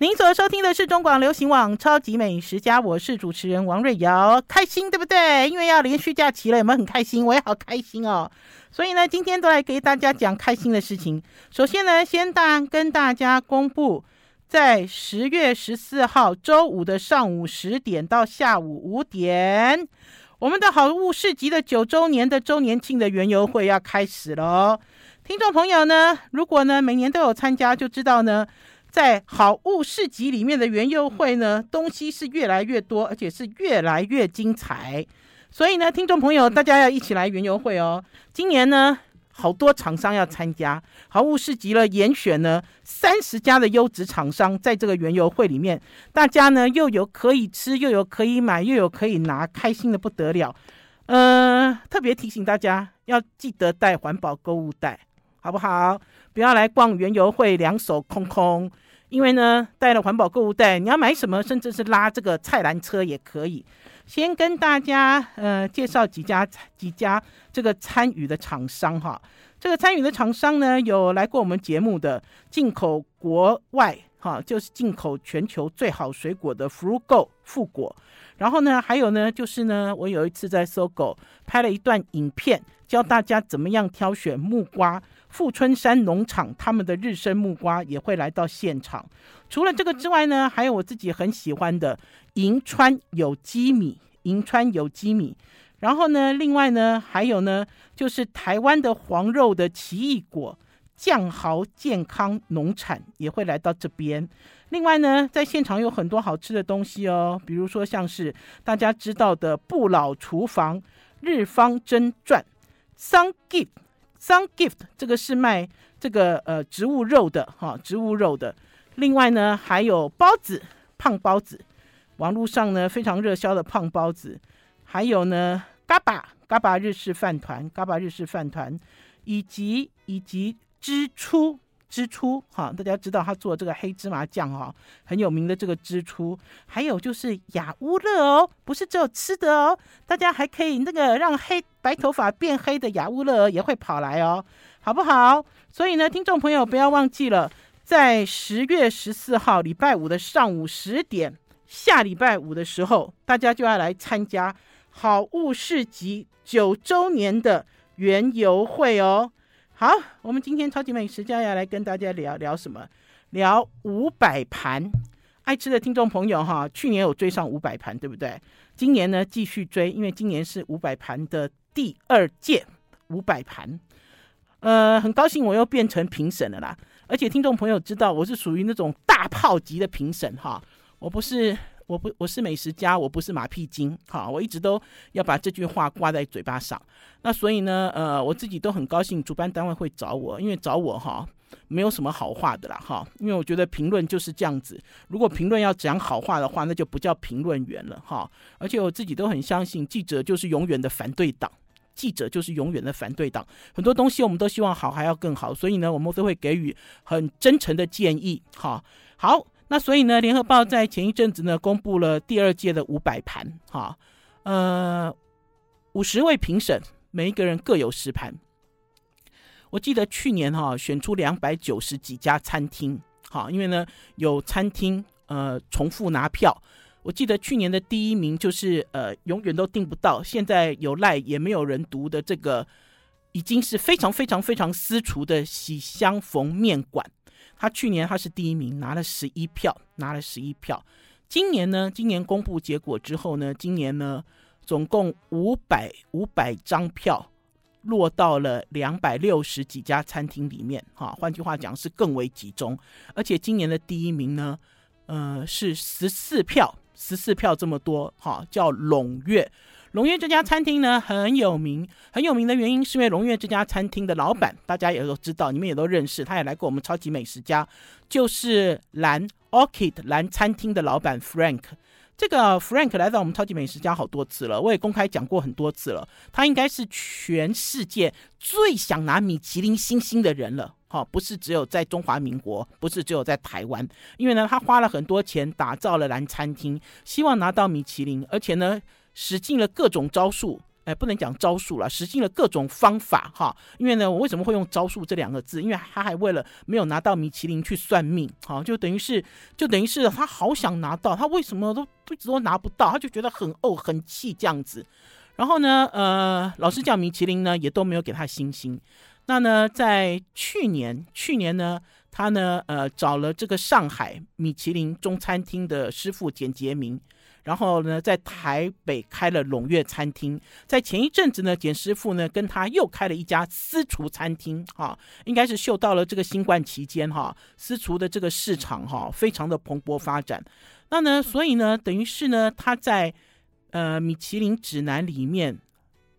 您所收听的是中广流行网《超级美食家》，我是主持人王瑞瑶，开心对不对？因为要连续假期了，有没有很开心？我也好开心哦。所以呢，今天都来给大家讲开心的事情。首先呢，先大跟大家公布，在十月十四号周五的上午十点到下午五点，我们的好物市集的九周年的周年庆的园游会要开始了。听众朋友呢，如果呢每年都有参加，就知道呢。在好物市集里面的园游会呢，东西是越来越多，而且是越来越精彩。所以呢，听众朋友，大家要一起来园游会哦。今年呢，好多厂商要参加好物市集了，严选呢三十家的优质厂商在这个园游会里面，大家呢又有可以吃，又有可以买，又有可以拿，开心的不得了。呃，特别提醒大家要记得带环保购物袋。好不好？不要来逛园游会两手空空，因为呢，带了环保购物袋，你要买什么，甚至是拉这个菜篮车也可以。先跟大家呃介绍几家几家这个参与的厂商哈。这个参与的厂商呢，有来过我们节目的进口国外哈，就是进口全球最好水果的 Frugo 富果。然后呢，还有呢，就是呢，我有一次在 SOGO 拍了一段影片，教大家怎么样挑选木瓜。富春山农场他们的日升木瓜也会来到现场。除了这个之外呢，还有我自己很喜欢的银川有机米，银川有机米。然后呢，另外呢，还有呢，就是台湾的黄肉的奇异果酱豪健康农产也会来到这边。另外呢，在现场有很多好吃的东西哦，比如说像是大家知道的不老厨房、日方真传、桑 g。Sun Gift 这个是卖这个呃植物肉的哈，植物肉的。另外呢，还有包子，胖包子，网络上呢非常热销的胖包子。还有呢，嘎巴嘎巴日式饭团，嘎巴日式饭团，以及以及支出。支出哈，大家知道他做这个黑芝麻酱哈，很有名的这个支出，还有就是雅乌乐哦，不是只有吃的哦，大家还可以那个让黑白头发变黑的雅乌乐也会跑来哦，好不好？所以呢，听众朋友不要忘记了，在十月十四号礼拜五的上午十点，下礼拜五的时候，大家就要来参加好物市集九周年的园游会哦。好，我们今天超级美食家要来跟大家聊聊什么？聊五百盘，爱吃的听众朋友哈，去年有追上五百盘，对不对？今年呢继续追，因为今年是五百盘的第二届五百盘。呃，很高兴我又变成评审了啦，而且听众朋友知道我是属于那种大炮级的评审哈，我不是。我不，我是美食家，我不是马屁精，好，我一直都要把这句话挂在嘴巴上。那所以呢，呃，我自己都很高兴，主办单位会找我，因为找我哈，没有什么好话的啦，哈，因为我觉得评论就是这样子，如果评论要讲好话的话，那就不叫评论员了，哈。而且我自己都很相信，记者就是永远的反对党，记者就是永远的反对党，很多东西我们都希望好，还要更好，所以呢，我们都会给予很真诚的建议，哈，好。那所以呢，联合报在前一阵子呢，公布了第二届的五百盘，哈，呃，五十位评审，每一个人各有十盘。我记得去年哈，选出两百九十几家餐厅，哈，因为呢有餐厅呃重复拿票。我记得去年的第一名就是呃永远都订不到，现在有赖也没有人读的这个，已经是非常非常非常私厨的喜相逢面馆。他去年他是第一名，拿了十一票，拿了十一票。今年呢，今年公布结果之后呢，今年呢，总共五百五百张票落到了两百六十几家餐厅里面，哈，换句话讲是更为集中。而且今年的第一名呢，呃，是十四票，十四票这么多，哈，叫龙月。龙悦这家餐厅呢，很有名，很有名的原因是因为龙悦这家餐厅的老板，大家也都知道，你们也都认识，他也来过我们超级美食家，就是蓝 Orchid 蓝餐厅的老板 Frank。这个 Frank 来到我们超级美食家好多次了，我也公开讲过很多次了，他应该是全世界最想拿米其林星星的人了，哈，不是只有在中华民国，不是只有在台湾，因为呢，他花了很多钱打造了蓝餐厅，希望拿到米其林，而且呢。使尽了各种招数，哎，不能讲招数了，使尽了各种方法哈。因为呢，我为什么会用招数这两个字？因为他还为了没有拿到米其林去算命，好，就等于是，就等于是他好想拿到，他为什么都一直都拿不到，他就觉得很怄很气这样子。然后呢，呃，老实讲，米其林呢也都没有给他星星。那呢，在去年，去年呢，他呢，呃，找了这个上海米其林中餐厅的师傅简洁明，然后呢，在台北开了龙月餐厅。在前一阵子呢，简师傅呢跟他又开了一家私厨餐厅，哈，应该是嗅到了这个新冠期间哈，私厨的这个市场哈，非常的蓬勃发展。那呢，所以呢，等于是呢，他在。呃，米其林指南里面，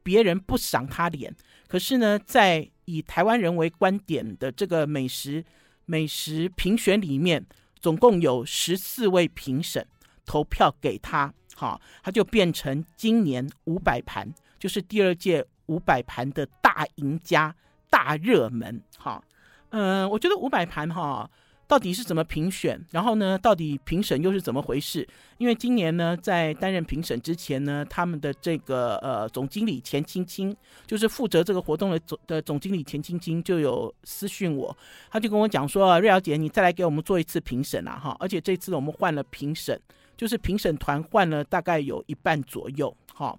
别人不赏他脸，可是呢，在以台湾人为观点的这个美食美食评选里面，总共有十四位评审投票给他，好，他就变成今年五百盘，就是第二届五百盘的大赢家、大热门，好，嗯、我觉得五百盘哈。到底是怎么评选？然后呢，到底评审又是怎么回事？因为今年呢，在担任评审之前呢，他们的这个呃总经理钱青青，就是负责这个活动的总的总经理钱青青就有私讯我，他就跟我讲说：“瑞瑶姐，你再来给我们做一次评审啊！哈，而且这次我们换了评审，就是评审团换了大概有一半左右。哈，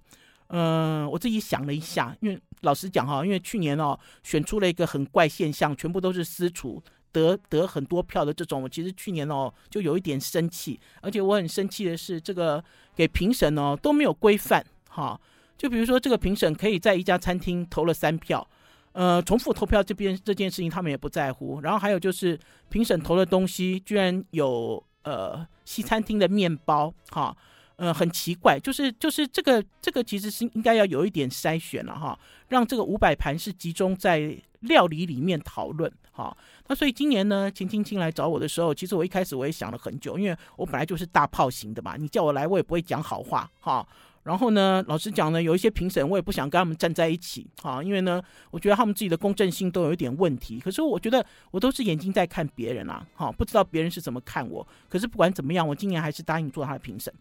嗯，我自己想了一下，因为老实讲哈，因为去年哦选出了一个很怪现象，全部都是私厨。”得得很多票的这种，我其实去年哦就有一点生气，而且我很生气的是，这个给评审哦都没有规范哈。就比如说这个评审可以在一家餐厅投了三票，呃，重复投票这边这件事情他们也不在乎。然后还有就是评审投的东西居然有呃西餐厅的面包哈，呃很奇怪，就是就是这个这个其实是应该要有一点筛选了哈，让这个五百盘是集中在。料理里面讨论，哈，那所以今年呢，秦青青来找我的时候，其实我一开始我也想了很久，因为我本来就是大炮型的嘛，你叫我来，我也不会讲好话，哈。然后呢，老实讲呢，有一些评审我也不想跟他们站在一起，啊，因为呢，我觉得他们自己的公正性都有一点问题。可是我觉得我都是眼睛在看别人啊，哈，不知道别人是怎么看我。可是不管怎么样，我今年还是答应做他的评审。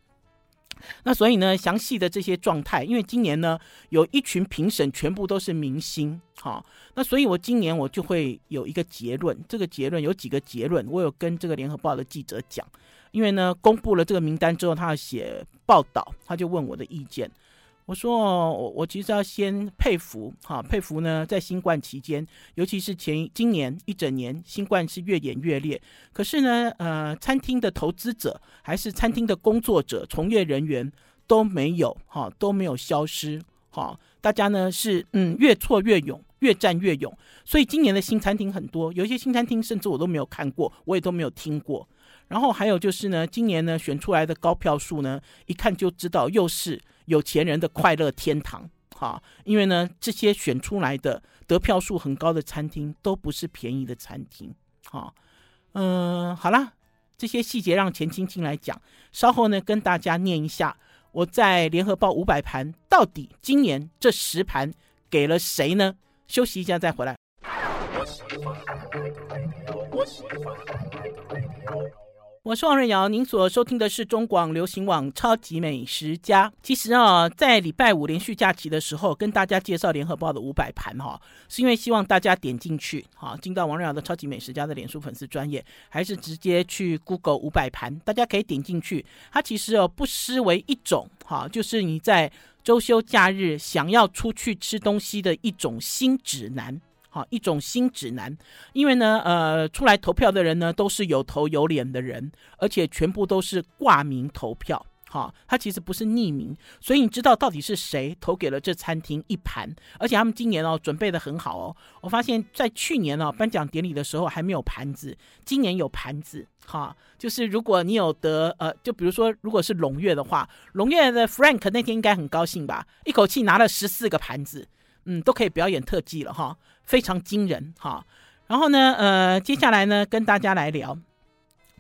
那所以呢，详细的这些状态，因为今年呢有一群评审全部都是明星，好，那所以我今年我就会有一个结论，这个结论有几个结论，我有跟这个联合报的记者讲，因为呢公布了这个名单之后，他要写报道，他就问我的意见。我说，我我其实要先佩服哈，佩服呢，在新冠期间，尤其是前今年一整年，新冠是越演越烈。可是呢，呃，餐厅的投资者还是餐厅的工作者、从业人员都没有哈，都没有消失哈。大家呢是嗯越挫越勇，越战越勇。所以今年的新餐厅很多，有一些新餐厅甚至我都没有看过，我也都没有听过。然后还有就是呢，今年呢选出来的高票数呢，一看就知道又是。有钱人的快乐天堂，哈，因为呢，这些选出来的得票数很高的餐厅都不是便宜的餐厅，哈，嗯，好啦，这些细节让钱青青来讲，稍后呢跟大家念一下，我在联合报五百盘到底今年这十盘给了谁呢？休息一下再回来。我是王瑞瑶，您所收听的是中广流行网《超级美食家》。其实啊，在礼拜五连续假期的时候，跟大家介绍联合报的五百盘哈，是因为希望大家点进去，哈，进到王瑞瑶的《超级美食家》的脸书粉丝专页，还是直接去 Google 五百盘，大家可以点进去。它其实哦，不失为一种哈，就是你在周休假日想要出去吃东西的一种新指南。好，一种新指南，因为呢，呃，出来投票的人呢，都是有头有脸的人，而且全部都是挂名投票。好，他其实不是匿名，所以你知道到底是谁投给了这餐厅一盘，而且他们今年哦准备得很好哦。我发现，在去年哦颁奖典礼的时候还没有盘子，今年有盘子。哈，就是如果你有得，呃，就比如说，如果是龙月的话，龙月的 Frank 那天应该很高兴吧，一口气拿了十四个盘子。嗯，都可以表演特技了哈，非常惊人哈。然后呢，呃，接下来呢，跟大家来聊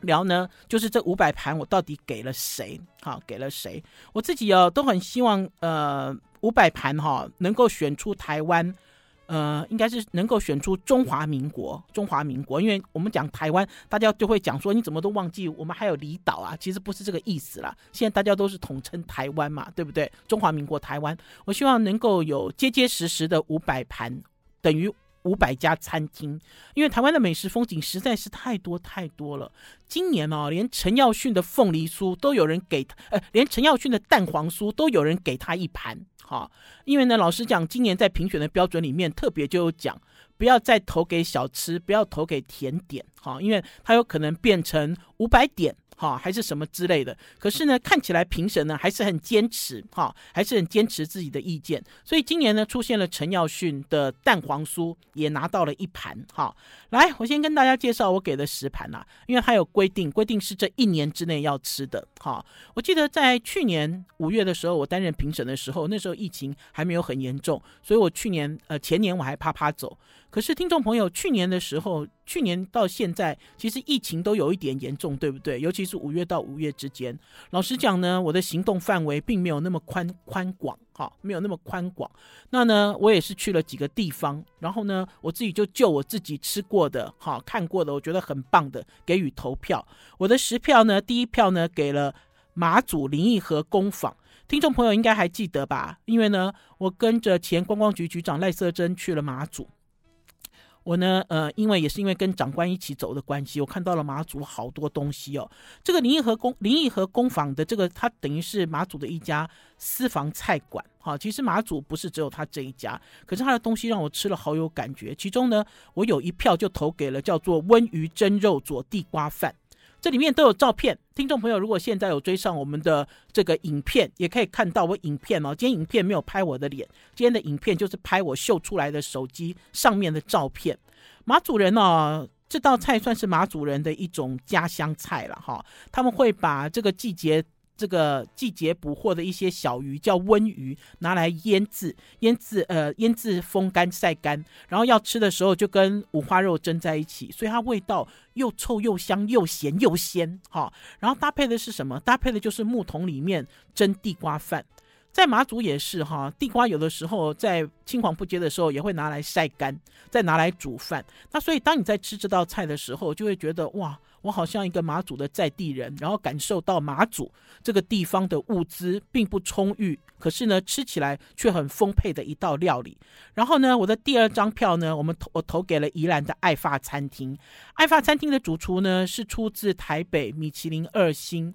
聊呢，就是这五百盘我到底给了谁？哈，给了谁？我自己哦，都很希望呃，五百盘哈能够选出台湾呃，应该是能够选出中华民国，中华民国，因为我们讲台湾，大家就会讲说，你怎么都忘记我们还有离岛啊？其实不是这个意思啦。现在大家都是统称台湾嘛，对不对？中华民国台湾，我希望能够有结结实实的五百盘，等于五百家餐厅，因为台湾的美食风景实在是太多太多了。今年哦，连陈耀迅的凤梨酥都有人给，呃，连陈耀迅的蛋黄酥都有人给他一盘。好，因为呢，老实讲，今年在评选的标准里面，特别就有讲，不要再投给小吃，不要投给甜点，哈，因为它有可能变成五百点。哈，还是什么之类的。可是呢，看起来评审呢还是很坚持，哈，还是很坚持自己的意见。所以今年呢，出现了陈耀迅的蛋黄酥，也拿到了一盘。哈，来，我先跟大家介绍我给的十盘啦，因为它有规定，规定是这一年之内要吃的。哈，我记得在去年五月的时候，我担任评审的时候，那时候疫情还没有很严重，所以我去年呃前年我还啪啪走。可是听众朋友，去年的时候，去年到现在，其实疫情都有一点严重，对不对？尤其是五月到五月之间。老实讲呢，我的行动范围并没有那么宽宽广，哈，没有那么宽广。那呢，我也是去了几个地方，然后呢，我自己就就我自己吃过的，哈，看过的，我觉得很棒的，给予投票。我的十票呢，第一票呢给了马祖林义和工坊。听众朋友应该还记得吧？因为呢，我跟着前观光局局长赖瑟珍去了马祖。我呢，呃，因为也是因为跟长官一起走的关系，我看到了马祖好多东西哦。这个林义和工林义和工坊的这个，它等于是马祖的一家私房菜馆。好，其实马祖不是只有他这一家，可是他的东西让我吃了好有感觉。其中呢，我有一票就投给了叫做温鱼蒸肉佐地瓜饭。这里面都有照片，听众朋友，如果现在有追上我们的这个影片，也可以看到我影片哦。今天影片没有拍我的脸，今天的影片就是拍我秀出来的手机上面的照片。马主人哦，这道菜算是马主人的一种家乡菜了哈。他们会把这个季节。这个季节捕获的一些小鱼叫温鱼，拿来腌制，腌制呃腌制风干晒干，然后要吃的时候就跟五花肉蒸在一起，所以它味道又臭又香又咸又鲜哈、然后搭配的是什么？搭配的就是木桶里面蒸地瓜饭。在马祖也是哈，地瓜有的时候在青黄不接的时候也会拿来晒干，再拿来煮饭。那所以当你在吃这道菜的时候，就会觉得哇，我好像一个马祖的在地人，然后感受到马祖这个地方的物资并不充裕，可是呢吃起来却很丰沛的一道料理。然后呢，我的第二张票呢，我们投我投给了宜兰的爱发餐厅。爱发餐厅的主厨呢是出自台北米其林二星，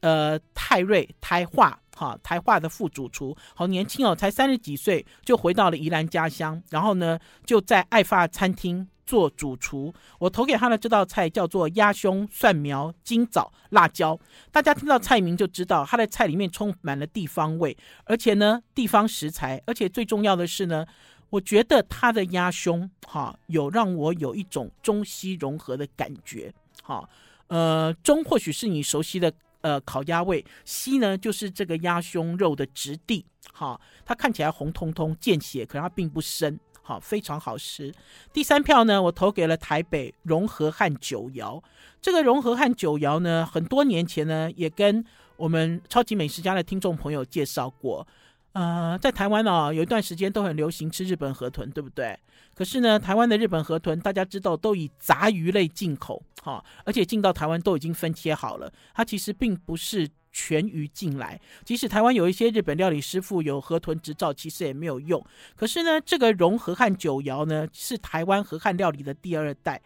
呃泰瑞台化。哈，台化的副主厨，好年轻哦，才三十几岁就回到了宜兰家乡，然后呢，就在爱发餐厅做主厨。我投给他的这道菜叫做鸭胸蒜苗金枣辣椒。大家听到菜名就知道，他的菜里面充满了地方味，而且呢，地方食材，而且最重要的是呢，我觉得他的鸭胸哈，有让我有一种中西融合的感觉。哈，呃，中或许是你熟悉的。呃，烤鸭味，西呢就是这个鸭胸肉的质地，好，它看起来红彤彤见血，可是它并不深，好，非常好吃。第三票呢，我投给了台北荣和汉酒窑。这个荣和汉酒窑呢，很多年前呢，也跟我们超级美食家的听众朋友介绍过。呃，在台湾哦，有一段时间都很流行吃日本河豚，对不对？可是呢，台湾的日本河豚大家知道都以杂鱼类进口，哈、而且进到台湾都已经分切好了，它其实并不是全鱼进来。即使台湾有一些日本料理师傅有河豚执照，其实也没有用。可是呢，这个荣和汉九窑呢，是台湾河汉料理的第二代。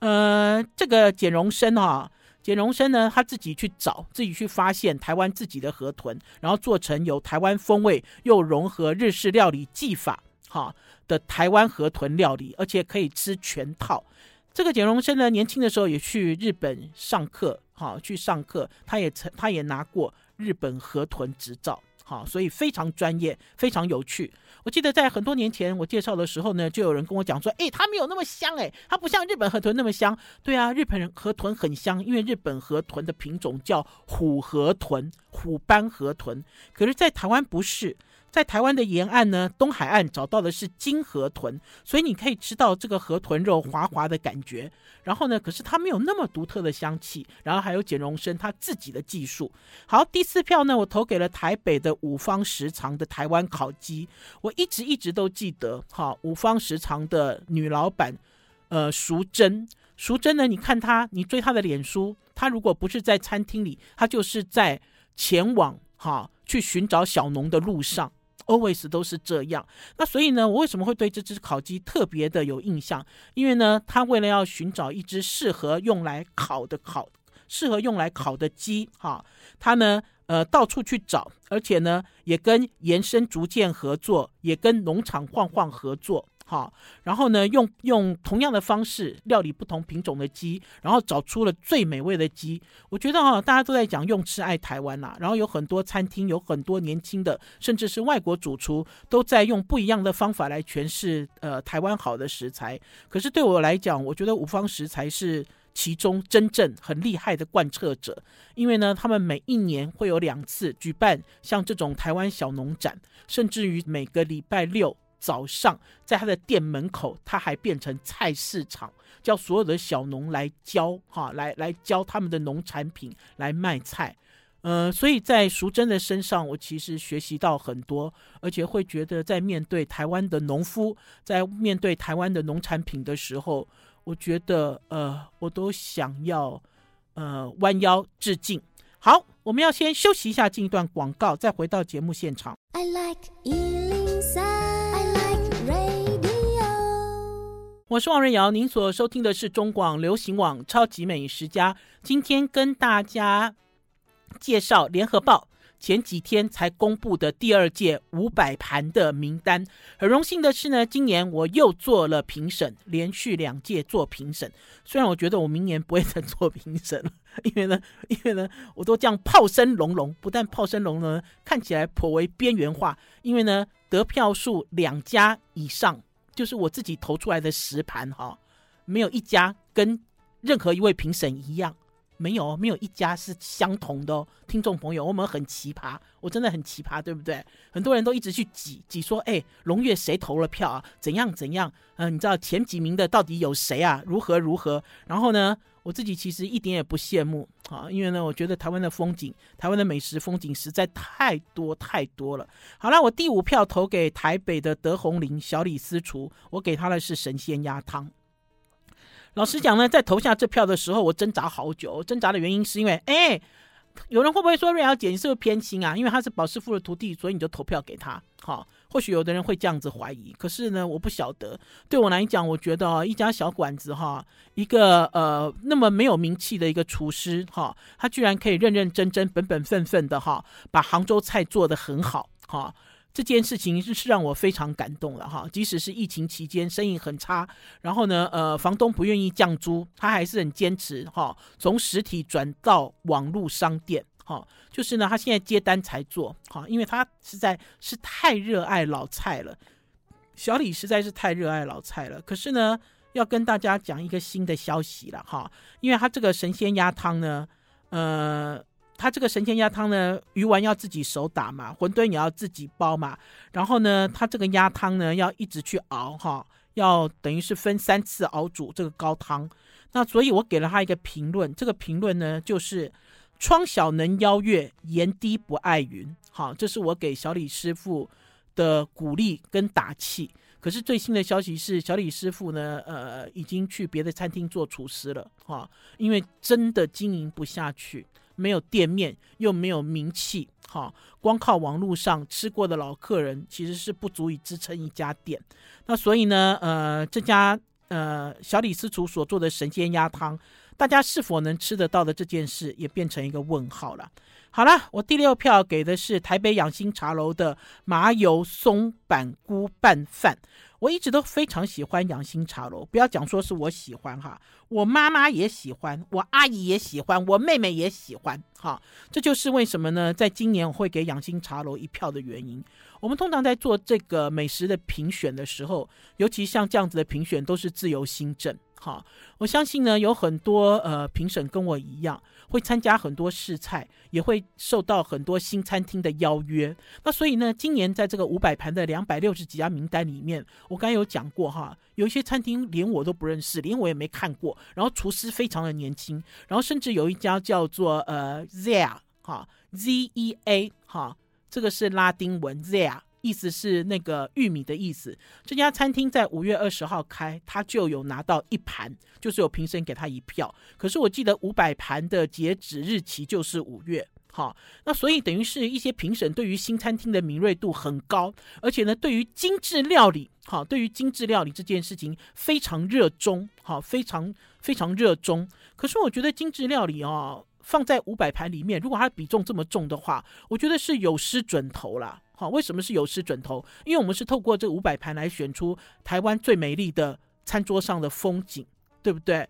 呃，这个简荣生哈。简荣生呢，他自己去找，自己去发现台湾自己的河豚，然后做成有台湾风味又融合日式料理技法，哈的台湾河豚料理，而且可以吃全套。这个简荣生呢，年轻的时候也去日本上课，好，去上课，他也曾，他也拿过日本河豚执照。好，所以非常专业，非常有趣。我记得在很多年前我介绍的时候呢，就有人跟我讲说：“诶，它没有那么香，诶，它不像日本河豚那么香。”对啊，日本人河豚很香，因为日本河豚的品种叫虎河豚，虎斑河豚。可是，在台湾不是，在台湾的沿岸呢，东海岸找到的是金河豚，所以你可以吃到这个河豚肉滑滑的感觉。然后呢，可是它没有那么独特的香气。然后还有简荣生他自己的技术。好，第四票呢，我投给了台北的五方食藏的台湾烤鸡。我一直一直都记得，哈，五方食藏的女老板，呃，淑珍。淑珍呢，你看她，你追她的脸书，她如果不是在餐厅里，她就是在前往哈去寻找小农的路上。Always 都是这样，那所以呢，我为什么会对这只烤鸡特别的有印象？因为呢，他为了要寻找一只适合用来烤的烤，适合用来烤的鸡，哈，他呢，呃，到处去找，而且呢，也跟延伸逐渐合作，也跟农场晃晃合作。好，然后呢，用用同样的方式料理不同品种的鸡，然后找出了最美味的鸡。我觉得哈，大家都在讲用吃爱台湾啦，然后有很多餐厅，有很多年轻的，甚至是外国主厨，都在用不一样的方法来诠释呃台湾好的食材。可是对我来讲，我觉得五方食材是其中真正很厉害的贯彻者，因为呢，他们每一年会有两次举办像这种台湾小农展，甚至于每个礼拜六。早上在他的店门口，他还变成菜市场，叫所有的小农来交哈，来来交他们的农产品来卖菜。呃，所以在淑珍的身上，我其实学习到很多，而且会觉得在面对台湾的农夫，在面对台湾的农产品的时候，我觉得呃，我都想要呃弯腰致敬。好，我们要先休息一下，进一段广告，再回到节目现场。I like 我是王瑞瑶，您所收听的是中广流行网《超级美食家》。今天跟大家介绍联合报前几天才公布的第二届五百盘的名单。很荣幸的是呢，今年我又做了评审，连续两届做评审。虽然我觉得我明年不会再做评审了，因为呢，因为呢，我都这样炮声隆隆，不但炮声隆隆，看起来颇为边缘化。因为呢，得票数两家以上。就是我自己投出来的实盘哈，没有一家跟任何一位评审一样，没有，没有一家是相同的哦。听众朋友，我们很奇葩，我真的很奇葩，对不对？很多人都一直去挤挤说，哎，龙月谁投了票啊？怎样怎样？嗯、你知道前几名的到底有谁啊？如何如何？然后呢？我自己其实一点也不羡慕啊，因为呢，我觉得台湾的风景，台湾的美食风景实在太多太多了。好了，我第五票投给台北的德宏林小李私厨，我给他的是神仙鸭汤。老实讲呢，在投下这票的时候，我挣扎好久。挣扎的原因是因为，哎，有人会不会说瑞瑶姐你是不是偏心啊？因为他是保师傅的徒弟，所以你就投票给他？好。或许有的人会这样子怀疑，可是呢，我不晓得。对我来讲，我觉得哦，一家小馆子哈，一个呃那么没有名气的一个厨师哈，他居然可以认认真真、本本分分的哈，把杭州菜做得很好哈，这件事情是让我非常感动了哈。即使是疫情期间生意很差，然后呢，呃，房东不愿意降租，他还是很坚持哈，从实体转到网络商店。好，就是呢，他现在接单才做，好，因为他实在是太热爱老菜了。小李实在是太热爱老菜了。可是呢，要跟大家讲一个新的消息了，哈，因为他这个神仙鸭汤呢，呃，他这个神仙鸭汤呢，鱼丸要自己手打嘛，馄饨也要自己包嘛，然后呢，他这个鸭汤呢，要一直去熬，哈，要等于是分三次熬煮这个高汤。那所以我给了他一个评论，这个评论呢，就是。窗小能邀月，檐低不爱云。好，这是我给小李师傅的鼓励跟打气。可是最新的消息是，小李师傅呢，呃，已经去别的餐厅做厨师了。哈，因为真的经营不下去，没有店面，又没有名气。哈，光靠网络上吃过的老客人，其实是不足以支撑一家店。那所以呢，呃，这家呃小李师厨所做的神仙鸭汤。大家是否能吃得到的这件事，也变成一个问号了。好了，我第六票给的是台北养心茶楼的麻油松板菇拌饭。我一直都非常喜欢养心茶楼，不要讲说是我喜欢哈，我妈妈也喜欢，我阿姨也喜欢，我妹妹也喜欢哈。这就是为什么呢？在今年我会给养心茶楼一票的原因。我们通常在做这个美食的评选的时候，尤其像这样子的评选，都是自由新政。好，我相信呢，有很多呃评审跟我一样，会参加很多试菜，也会受到很多新餐厅的邀约。那所以呢，今年在这个五百盘的两百六十几家名单里面，我刚才有讲过哈，有一些餐厅连我都不认识，连我也没看过。然后厨师非常的年轻，然后甚至有一家叫做呃 Zea 哈 Z E A 哈，这个是拉丁文 Zea。意思是那个玉米的意思。这家餐厅在五月二十号开，他就有拿到一盘，就是有评审给他一票。可是我记得五百盘的截止日期就是五月，好，那所以等于是一些评审对于新餐厅的敏锐度很高，而且呢，对于精致料理，好，对于精致料理这件事情非常热衷，好，非常非常热衷。可是我觉得精致料理哦，放在五百盘里面，如果它比重这么重的话，我觉得是有失准头啦。好，为什么是有失准头？因为我们是透过这五百盘来选出台湾最美丽的餐桌上的风景，对不对？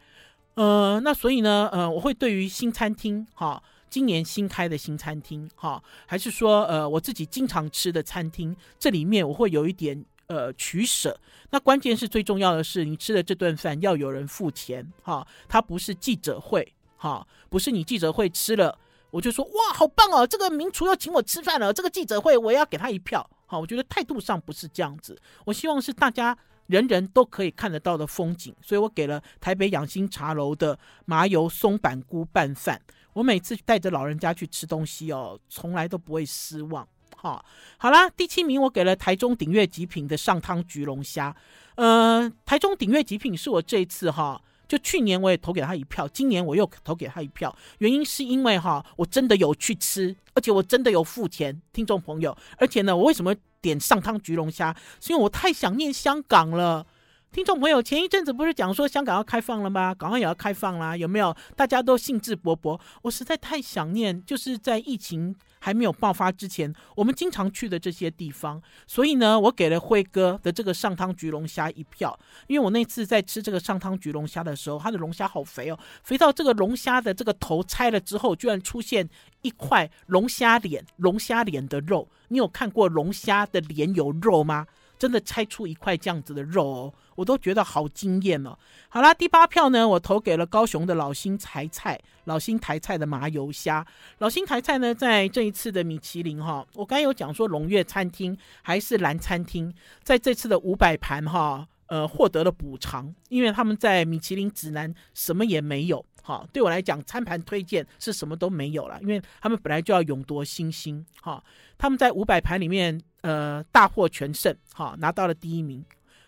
呃，那所以呢，呃，我会对于新餐厅，哈，今年新开的新餐厅，哈，还是说，呃，我自己经常吃的餐厅，这里面我会有一点呃取舍。那关键是最重要的是，你吃的这顿饭要有人付钱，哈，它不是记者会，哈，不是你记者会吃了。我就说哇，好棒哦！这个名厨要请我吃饭了，这个记者会我也要给他一票。好，我觉得态度上不是这样子。我希望是大家人人都可以看得到的风景，所以我给了台北养心茶楼的麻油松板菇拌饭。我每次带着老人家去吃东西哦，从来都不会失望。好，好啦，第七名我给了台中鼎悦极品的上汤焗龙虾。呃，台中鼎悦极品是我这一次哈。就去年我也投给他一票，今年我又投给他一票，原因是因为哈，我真的有去吃，而且我真的有付钱，听众朋友，而且呢，我为什么点上汤焗龙虾？是因为我太想念香港了。听众朋友，前一阵子不是讲说香港要开放了吗？港澳也要开放啦，有没有？大家都兴致勃勃。我实在太想念，就是在疫情还没有爆发之前，我们经常去的这些地方。所以呢，我给了辉哥的这个上汤焗龙虾一票，因为我那次在吃这个上汤焗龙虾的时候，它的龙虾好肥哦，肥到这个龙虾的这个头拆了之后，居然出现一块龙虾脸，龙虾脸的肉。你有看过龙虾的脸有肉吗？真的拆出一块这样子的肉哦，我都觉得好惊艳哦。好啦，第八票呢，我投给了高雄的老新台菜，老新台菜的麻油虾。老新台菜呢，在这一次的米其林哈，我刚有讲说龙月餐厅还是蓝餐厅，在这次的五百盘哈，呃，获得了补偿，因为他们在米其林指南什么也没有。好，对我来讲，餐盘推荐是什么都没有了，因为他们本来就要勇夺星星。哈，他们在五百盘里面，呃，大获全胜，哈，拿到了第一名。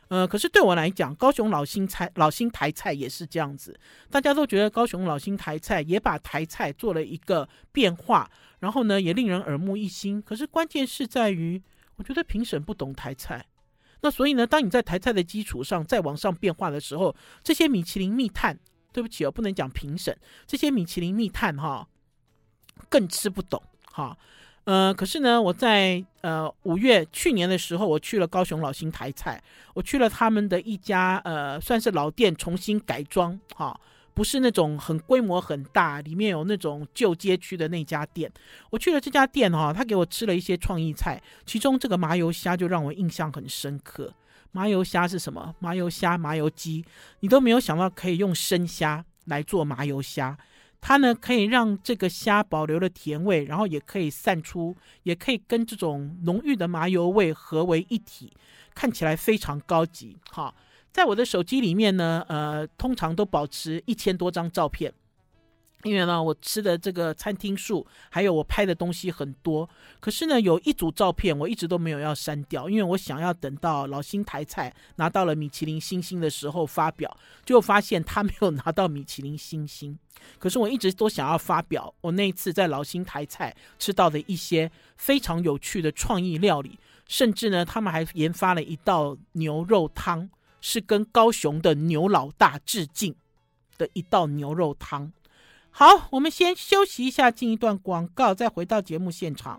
呃，可是对我来讲，高雄老新菜、老新台菜也是这样子，大家都觉得高雄老新台菜也把台菜做了一个变化，然后呢，也令人耳目一新。可是关键是在于，我觉得评审不懂台菜。那所以呢，当你在台菜的基础上再往上变化的时候，这些米其林密探。对不起哦，不能讲评审，这些米其林密探哈，更吃不懂哈。呃，可是呢，我在呃五月去年的时候，我去了高雄老新台菜，我去了他们的一家呃算是老店重新改装哈，不是那种很规模很大，里面有那种旧街区的那家店。我去了这家店哈，他给我吃了一些创意菜，其中这个麻油虾就让我印象很深刻。麻油虾是什么？麻油虾、麻油鸡，你都没有想到可以用生虾来做麻油虾。它呢可以让这个虾保留了甜味，然后也可以散出，也可以跟这种浓郁的麻油味合为一体，看起来非常高级。哈，在我的手机里面呢，呃，通常都保持一千多张照片。因为呢，我吃的这个餐厅数，还有我拍的东西很多，可是呢，有一组照片我一直都没有要删掉，因为我想要等到老新台菜拿到了米其林星星的时候发表，就发现他没有拿到米其林星星。可是我一直都想要发表我那一次在老新台菜吃到的一些非常有趣的创意料理，甚至呢，他们还研发了一道牛肉汤，是跟高雄的牛老大致敬的一道牛肉汤。好，我们先休息一下，进一段广告，再回到节目现场。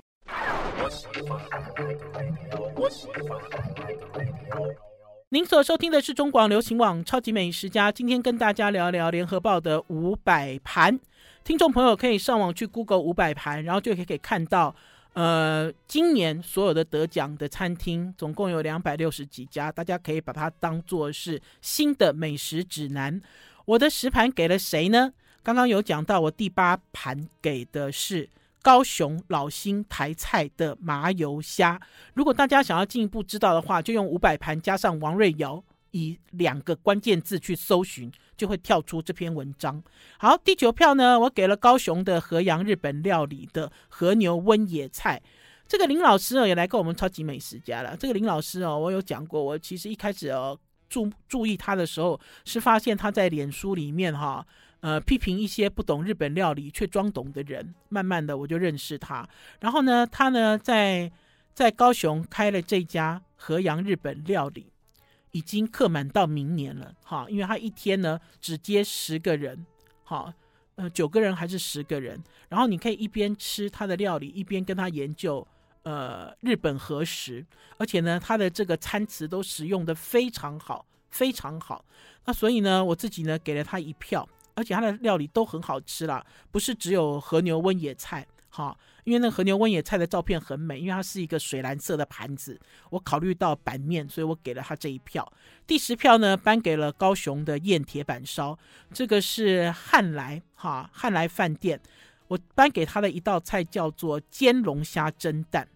您所收听的是中广流行网《超级美食家》，今天跟大家聊聊联合报的五百盘。听众朋友可以上网去 Google 五百盘，然后就可以看到，呃，今年所有的得奖的餐厅总共有两百六十几家，大家可以把它当做是新的美食指南。我的食盘给了谁呢？刚刚有讲到，我第八盘给的是高雄老新台菜的麻油虾。如果大家想要进一步知道的话，就用五百盘加上王瑞瑶，以两个关键字去搜寻，就会跳出这篇文章。好，第九票呢，我给了高雄的河洋日本料理的和牛温野菜。这个林老师哦，也来跟我们超级美食家了。这个林老师哦，我有讲过，我其实一开始哦。注注意他的时候，是发现他在脸书里面哈，呃，批评一些不懂日本料理却装懂的人。慢慢的，我就认识他。然后呢，他呢在在高雄开了这家和洋日本料理，已经客满到明年了哈。因为他一天呢只接十个人，好，呃，九个人还是十个人。然后你可以一边吃他的料理，一边跟他研究。呃，日本和食，而且呢，它的这个餐词都使用的非常好，非常好。那所以呢，我自己呢给了他一票，而且他的料理都很好吃啦，不是只有和牛温野菜哈，因为那和牛温野菜的照片很美，因为它是一个水蓝色的盘子。我考虑到版面，所以我给了他这一票。第十票呢，颁给了高雄的燕铁板烧，这个是汉来哈汉来饭店，我颁给他的一道菜叫做煎龙虾蒸蛋。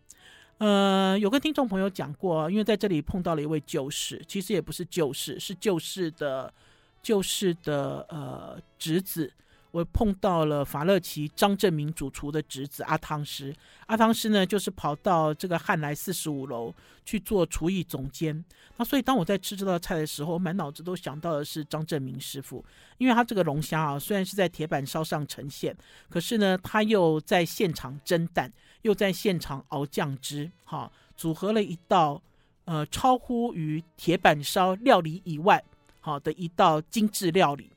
呃，有跟听众朋友讲过，因为在这里碰到了一位旧识，其实也不是旧识，是旧识的旧识的呃侄子。我碰到了法乐奇张正明主厨的侄子阿汤师，阿汤师呢就是跑到这个汉来四十五楼去做厨艺总监。那所以当我在吃这道菜的时候，满脑子都想到的是张正明师傅，因为他这个龙虾啊，虽然是在铁板烧上呈现，可是呢，他又在现场蒸蛋，又在现场熬酱汁，哈，组合了一道呃超乎于铁板烧料理以外好的一道精致料理。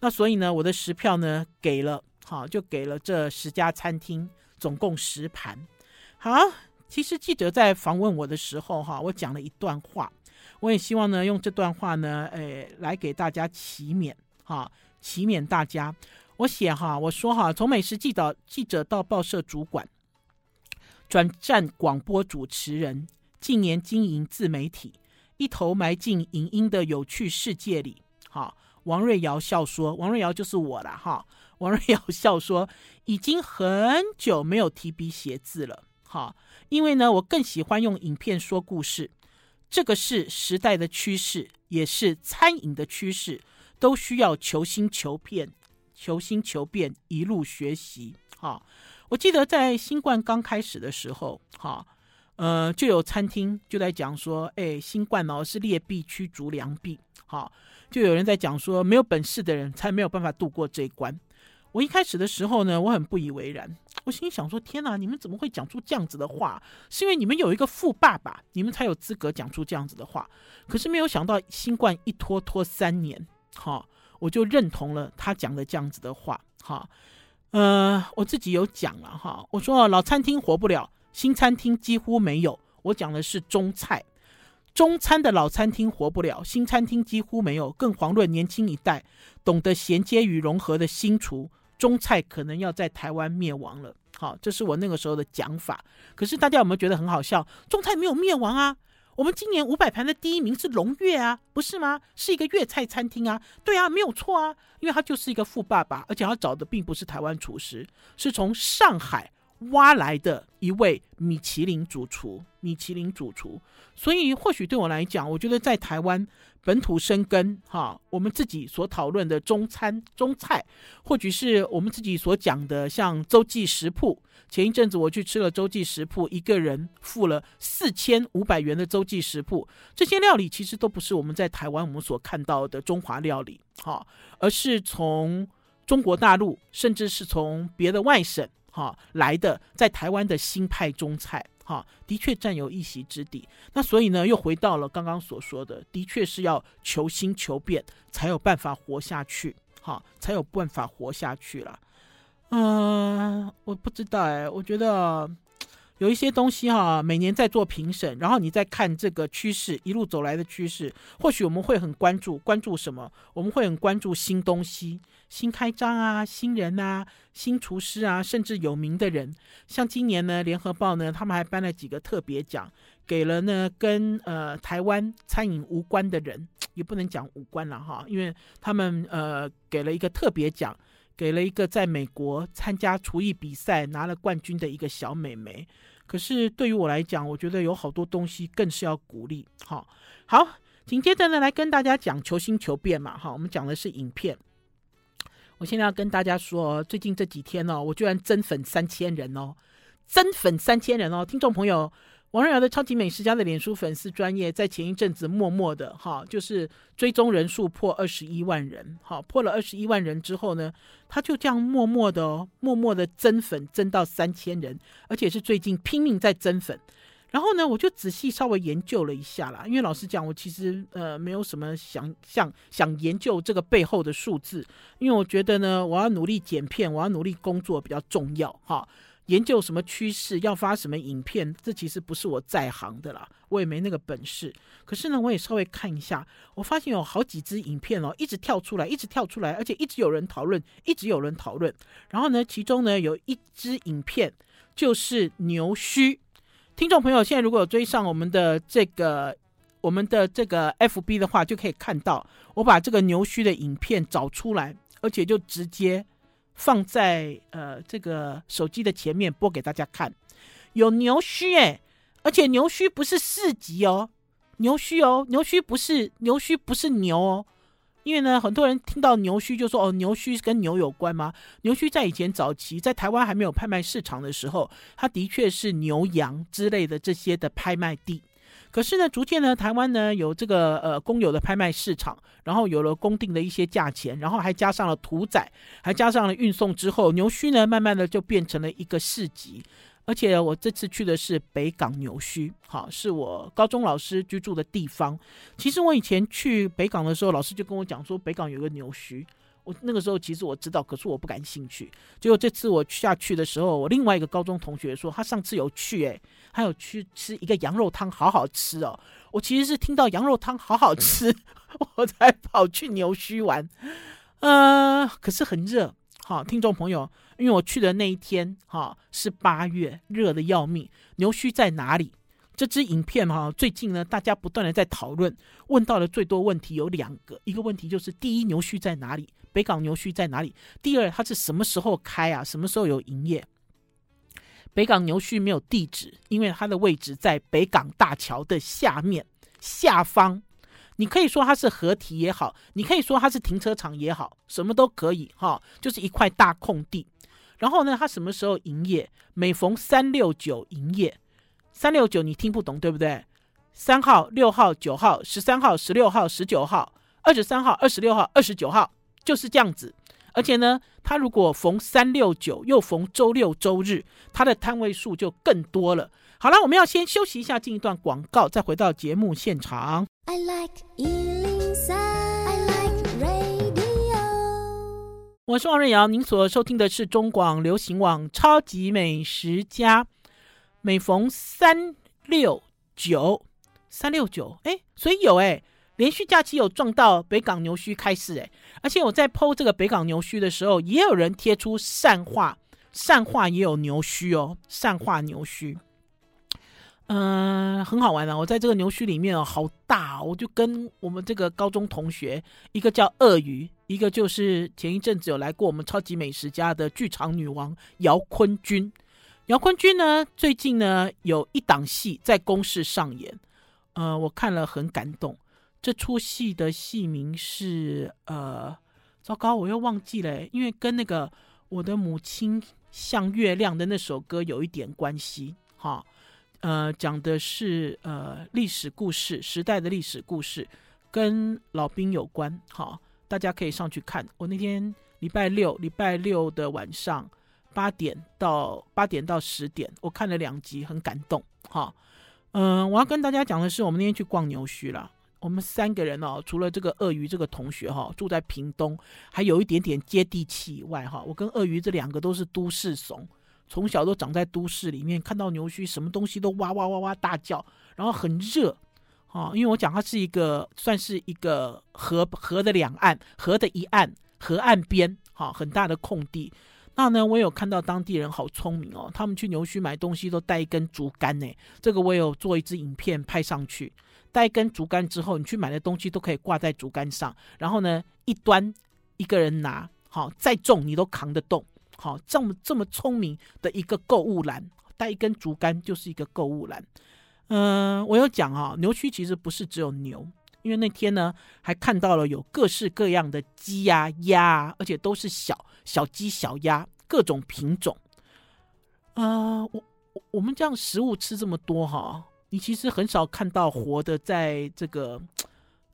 那所以呢，我的十票呢给了，好，就给了这十家餐厅，总共十盘。好，其实记者在访问我的时候，哈，我讲了一段话，我也希望呢用这段话呢，诶，来给大家祈勉，哈，祈勉大家。我写哈，我说哈，从美食记者记者到报社主管，转战广播主持人，近年经营自媒体，一头埋进影音的有趣世界里，哈。王瑞瑶笑说：“王瑞瑶就是我了哈。”王瑞瑶笑说：“已经很久没有提笔写字了，哈，因为呢，我更喜欢用影片说故事。这个是时代的趋势，也是餐饮的趋势，都需要求新求变，求新求变，一路学习。哈，我记得在新冠刚开始的时候，哈，呃，就有餐厅就在讲说，哎，新冠哦是劣币驱逐良币，哈。”就有人在讲说，没有本事的人才没有办法度过这一关。我一开始的时候呢，我很不以为然。我心想说：天哪，你们怎么会讲出这样子的话？是因为你们有一个富爸爸，你们才有资格讲出这样子的话。可是没有想到，新冠一拖拖三年，哈，我就认同了他讲的这样子的话。哈，呃，我自己有讲了哈，我说老餐厅活不了，新餐厅几乎没有。我讲的是中菜。中餐的老餐厅活不了，新餐厅几乎没有，更遑论年轻一代懂得衔接与融合的新厨，中菜可能要在台湾灭亡了。好，这是我那个时候的讲法。可是大家有没有觉得很好笑？中菜没有灭亡啊！我们今年五百盘的第一名是龙悦啊，不是吗？是一个粤菜餐厅啊，对啊，没有错啊，因为他就是一个富爸爸，而且他找的并不是台湾厨师，是从上海。挖来的一位米其林主厨，米其林主厨，所以或许对我来讲，我觉得在台湾本土生根，哈，我们自己所讨论的中餐、中菜，或许是我们自己所讲的，像洲际食铺。前一阵子我去吃了洲际食铺，一个人付了四千五百元的洲际食铺，这些料理其实都不是我们在台湾我们所看到的中华料理，哈，而是从中国大陆，甚至是从别的外省。哈，来的在台湾的新派中菜，哈，的确占有一席之地。那所以呢，又回到了刚刚所说的，的确是要求新求变，才有办法活下去，哈，才有办法活下去了。嗯、我不知道哎，我觉得有一些东西哈，每年在做评审，然后你再看这个趋势一路走来的趋势，或许我们会很关注，关注什么？我们会很关注新东西、新开张啊、新人啊、新厨师啊，甚至有名的人。像今年呢，联合报呢，他们还颁了几个特别奖，给了呢跟呃台湾餐饮无关的人，也不能讲无关了哈，因为他们呃给了一个特别奖。给了一个在美国参加厨艺比赛拿了冠军的一个小美眉，可是对于我来讲，我觉得有好多东西更是要鼓励。好，好，紧接着呢，来跟大家讲求新求变嘛。哈，我们讲的是影片。我现在要跟大家说，最近这几天哦，我居然增粉三千人哦，增粉三千人哦，听众朋友。王瑞瑶的超级美食家的脸书粉丝专业，在前一阵子默默的哈，就是追踪人数破二十一万人，好，破了二十一万人之后呢，他就这样默默的，默默的增粉增到三千人，而且是最近拼命在增粉。然后呢，我就仔细稍微研究了一下啦，因为老实讲，我其实呃没有什么想想想研究这个背后的数字，因为我觉得呢，我要努力剪片，我要努力工作比较重要哈。研究什么趋势，要发什么影片，这其实不是我在行的啦，我也没那个本事。可是呢，我也稍微看一下，我发现有好几支影片哦，一直跳出来，一直跳出来，而且一直有人讨论，一直有人讨论。然后呢，其中呢有一支影片就是牛须。听众朋友，现在如果有追上我们的这个我们的这个 FB 的话，就可以看到我把这个牛须的影片找出来，而且就直接。放在呃这个手机的前面播给大家看，有牛须哎，而且牛须不是四级哦，牛须哦，牛须不是牛须不是牛哦，因为呢很多人听到牛须就说哦，牛须跟牛有关吗？牛须在以前早期在台湾还没有拍卖市场的时候，它的确是牛羊之类的这些的拍卖地。可是呢，逐渐呢，台湾呢有这个呃公有的拍卖市场，然后有了公定的一些价钱，然后还加上了屠宰，还加上了运送之后，牛须呢慢慢的就变成了一个市集。而且我这次去的是北港牛墟，好，是我高中老师居住的地方。其实我以前去北港的时候，老师就跟我讲说，北港有个牛墟。我那个时候其实我知道，可是我不感兴趣。结果这次我下去的时候，我另外一个高中同学说，他上次有去，诶，他有去吃一个羊肉汤，好好吃哦。我其实是听到羊肉汤好好吃，我才跑去牛墟玩。呃，可是很热，好，听众朋友，因为我去的那一天，哈，是八月，热的要命。牛须在哪里？这支影片哈，最近呢，大家不断的在讨论，问到的最多问题有两个，一个问题就是第一，牛须在哪里？北港牛须在哪里？第二，它是什么时候开啊？什么时候有营业？北港牛须没有地址，因为它的位置在北港大桥的下面下方。你可以说它是河堤也好，你可以说它是停车场也好，什么都可以哈，就是一块大空地。然后呢，它什么时候营业？每逢三六九营业。三六九你听不懂对不对？三号、六号、九号、十三号、十六号、十九号、二十三号、二十六号、二十九号。就是这样子，而且呢，他如果逢三六九又逢周六周日，他的摊位数就更多了。好了，我们要先休息一下，进一段广告，再回到节目现场。I like 103, 我是王瑞瑶，您所收听的是中广流行网《超级美食家》。每逢三六九，三六九，哎，所以有哎。连续假期有撞到北港牛须开市诶，而且我在剖这个北港牛须的时候，也有人贴出善化，善化也有牛须哦，善化牛须，嗯、很好玩的、啊。我在这个牛须里面哦，好大哦，我就跟我们这个高中同学，一个叫鳄鱼，一个就是前一阵子有来过我们超级美食家的剧场女王姚坤君。姚坤君呢，最近呢有一档戏在公视上演，呃，我看了很感动。这出戏的戏名是呃，糟糕，我又忘记了，因为跟那个我的母亲像月亮的那首歌有一点关系，哈，呃，讲的是呃历史故事，时代的历史故事，跟老兵有关，哈，大家可以上去看。我那天礼拜六，礼拜六的晚上八点到八点到十点，我看了两集，很感动，哈，嗯、我要跟大家讲的是，我们那天去逛牛墟了。我们三个人哦，除了这个鳄鱼这个同学哈，住在屏东，还有一点点接地气以外哈，我跟鳄鱼这两个都是都市怂，从小都长在都市里面，看到牛须，什么东西都哇哇哇哇大叫，然后很热，哦，因为我讲它是一个算是一个河河的两岸，河的一岸，河岸边，哈，很大的空地。那呢，我有看到当地人好聪明哦，他们去牛墟买东西都带一根竹竿呢。这个我有做一支影片拍上去，带一根竹竿之后，你去买的东西都可以挂在竹竿上，然后呢，一端一个人拿，好，再重你都扛得动，好，这么这么聪明的一个购物篮，带一根竹竿就是一个购物篮。嗯、我有讲啊，牛区其实不是只有牛，因为那天呢还看到了有各式各样的鸡呀、鸭，而且都是小。小鸡、小鸭，各种品种。呃，我我我们这样食物吃这么多哈，你其实很少看到活的，在这个，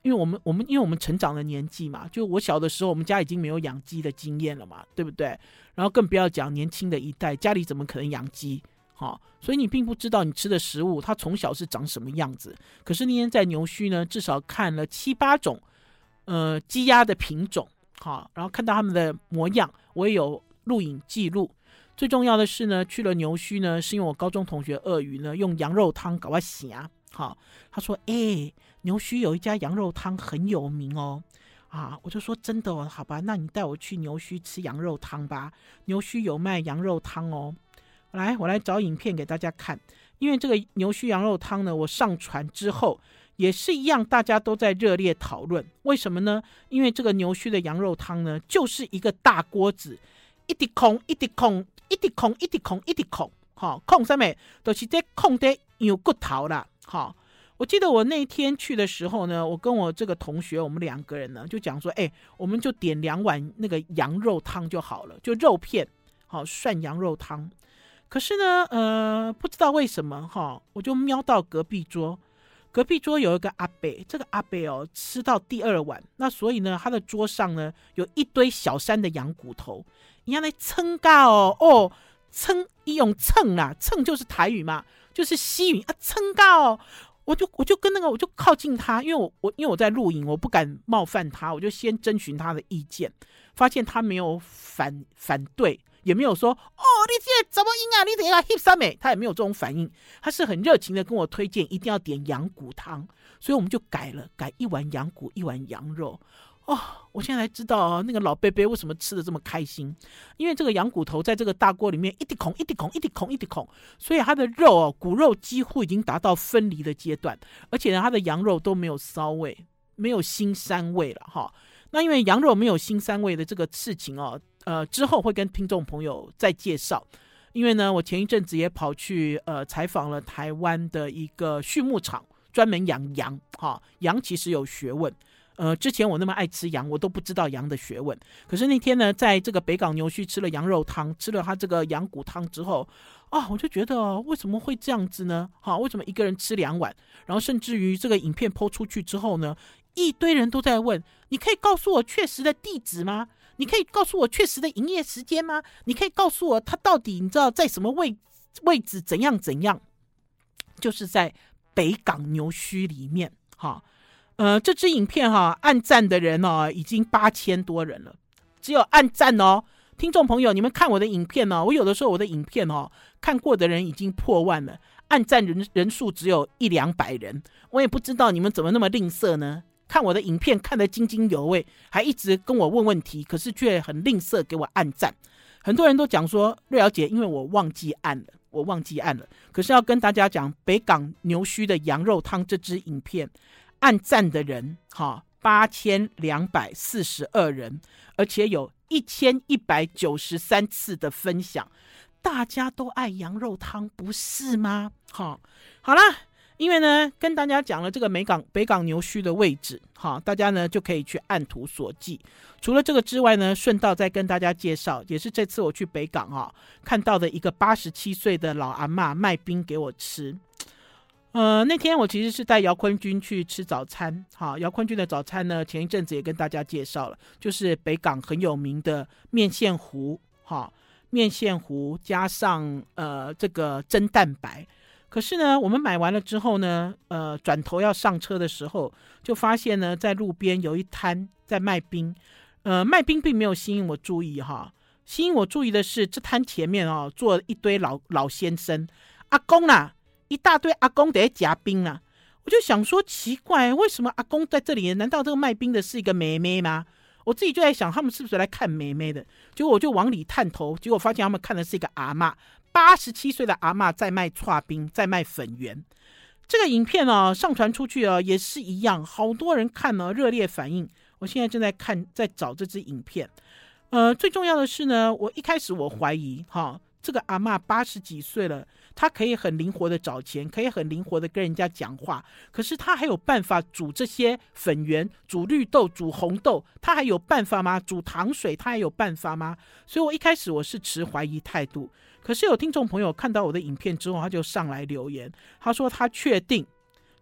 因为我们我们因为我们成长的年纪嘛，就我小的时候，我们家已经没有养鸡的经验了嘛，对不对？然后更不要讲年轻的一代，家里怎么可能养鸡？哈，所以你并不知道你吃的食物它从小是长什么样子。可是那天在牛墟呢，至少看了七八种，呃，鸡鸭的品种。好，然后看到他们的模样，我也有录影记录。最重要的是呢，去了牛墟呢，是因为我高中同学鳄鱼呢，用羊肉汤搞我醒。好，他说：“哎，牛须有一家羊肉汤很有名哦。”啊，我就说：“真的哦，好吧，那你带我去牛墟吃羊肉汤吧。牛须有卖羊肉汤哦。来，我来找影片给大家看，因为这个牛须羊肉汤呢，我上传之后。”也是一样，大家都在热烈讨论，为什么呢？因为这个牛须的羊肉汤呢，就是一个大锅子，一滴空，一滴空，一滴空，一滴空，一滴空，好，空上面都是在空的有骨头啦。好，我记得我那天去的时候呢，我跟我这个同学，我们两个人呢就讲说，哎，我们就点两碗那个羊肉汤就好了，就肉片，好，涮羊肉汤。可是呢，呃，不知道为什么哈，我就瞄到隔壁桌。隔壁桌有一个阿伯，这个阿伯哦，吃到第二碗，那所以呢，他的桌上呢有一堆小山的羊骨头，你要来蹭嘎哦哦，蹭一用蹭啦，蹭就是台语嘛，就是西语啊，蹭嘎哦，我就我就跟那个我就靠近他，因为我我因为我在录影，我不敢冒犯他，我就先征询他的意见，发现他没有反反对。也没有说哦，你这怎么样啊？你等下 hip 三美，他也没有这种反应，他是很热情的跟我推荐一定要点羊骨汤，所以我们就改了，改一碗羊骨，一碗羊肉。哦，我现在才知道啊，那个老伯伯为什么吃的这么开心，因为这个羊骨头在这个大锅里面一滴孔一滴孔一滴孔一滴孔，所以它的肉哦，骨肉几乎已经达到分离的阶段，而且呢，它的羊肉都没有骚味，没有腥膻味了哈。那因为羊肉没有腥膻味的这个事情哦。呃，之后会跟听众朋友再介绍，因为呢，我前一阵子也跑去呃采访了台湾的一个畜牧场，专门养羊，哈、羊其实有学问，呃，之前我那么爱吃羊，我都不知道羊的学问，可是那天呢，在这个北港牛须吃了羊肉汤，吃了他这个羊骨汤之后，啊，我就觉得为什么会这样子呢？哈、为什么一个人吃两碗？然后甚至于这个影片抛出去之后呢，一堆人都在问，你可以告诉我确实的地址吗？你可以告诉我确实的营业时间吗？你可以告诉我他到底你知道在什么位位置怎样怎样？就是在北港牛墟里面哈，呃，这支影片哈，按赞的人哦已经八千多人了，只有按赞哦，听众朋友，你们看我的影片哦，我有的时候我的影片哦看过的人已经破万了，按赞人人数只有一两百人，我也不知道你们怎么那么吝啬呢？看我的影片看得津津有味，还一直跟我问问题，可是却很吝啬给我按赞。很多人都讲说，瑞瑶姐，因为我忘记按了，我忘记按了。可是要跟大家讲，北港牛须的羊肉汤这支影片，按赞的人哈八千两百四十二人，而且有一千一百九十三次的分享，大家都爱羊肉汤，不是吗？好，好啦。因为呢，跟大家讲了这个北港北港牛须的位置，哈，大家呢就可以去按图索骥。除了这个之外呢，顺道再跟大家介绍，也是这次我去北港啊看到的一个八十七岁的老阿妈卖冰给我吃。呃，那天我其实是带姚坤军去吃早餐，哈，姚坤军的早餐呢，前一阵子也跟大家介绍了，就是北港很有名的面线糊，哈，面线糊加上呃这个蒸蛋白。可是呢，我们买完了之后呢，呃，转头要上车的时候，就发现呢，在路边有一摊在卖冰，呃，卖冰并没有吸引我注意哈。吸引我注意的是，这摊前面哦，坐一堆老老先生、阿公啦、啊，一大堆阿公在夹冰啦。我就想说，奇怪，为什么阿公在这里？难道这个卖冰的是一个妹妹吗？我自己就在想，他们是不是来看妹妹的？结果我就往里探头，结果发现他们看的是一个阿妈，八十七岁的阿嬷在卖剉冰，在卖粉圆。这个影片哦，上传出去啊，也是一样，好多人看了，热烈反应。我现在正在看，在找这支影片。呃，最重要的是呢，我一开始我怀疑哈，这个阿嬷八十几岁了，她可以很灵活的找钱，可以很灵活的跟人家讲话，可是她还有办法煮这些粉圆，煮绿豆，煮红豆，她还有办法吗？煮糖水，她还有办法吗？所以我一开始我是持怀疑态度，可是有听众朋友看到我的影片之后，他就上来留言，他说他确定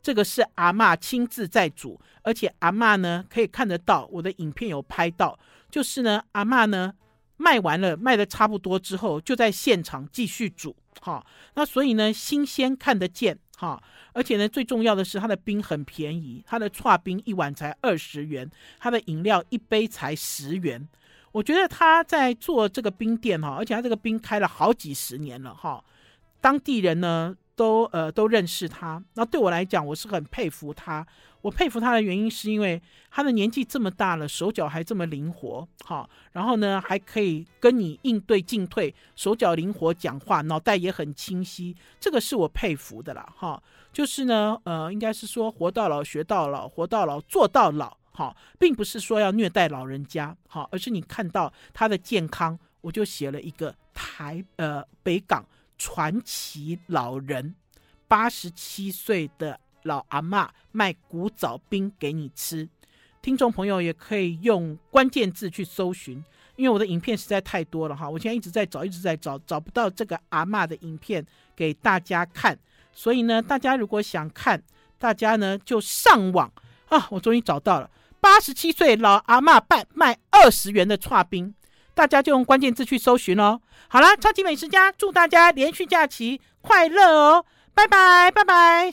这个是阿嬷亲自在煮，而且阿嬷呢可以看得到我的影片有拍到。就是呢，阿嬷呢卖完了，卖的差不多之后，就在现场继续煮，哈。那所以呢，新鲜看得见，哈。而且呢，最重要的是，它的冰很便宜，它的剉冰一碗才二十元，它的饮料一杯才十元。我觉得他在做这个冰店，哈，而且他这个冰开了好几十年了，哈。当地人呢都呃都认识他，那对我来讲，我是很佩服他。我佩服他的原因是因为他的年纪这么大了，手脚还这么灵活，哈，然后呢还可以跟你应对进退，手脚灵活，讲话脑袋也很清晰，这个是我佩服的啦，哈，就是呢，呃，应该是说活到老学到老，活到老做到老，好，并不是说要虐待老人家，好，而是你看到他的健康，我就写了一个台呃北港传奇老人，八十七岁的。老阿嬷卖古早冰给你吃，听众朋友也可以用关键字去搜寻，因为我的影片实在太多了哈，我现在一直在找，一直在找，找不到这个阿嬷的影片给大家看，所以呢，大家如果想看，大家呢就上网啊，我终于找到了，八十七岁老阿嬷办卖二十元的剉冰，大家就用关键字去搜寻哦。好啦，超级美食家祝大家连续假期快乐哦，拜拜，拜拜。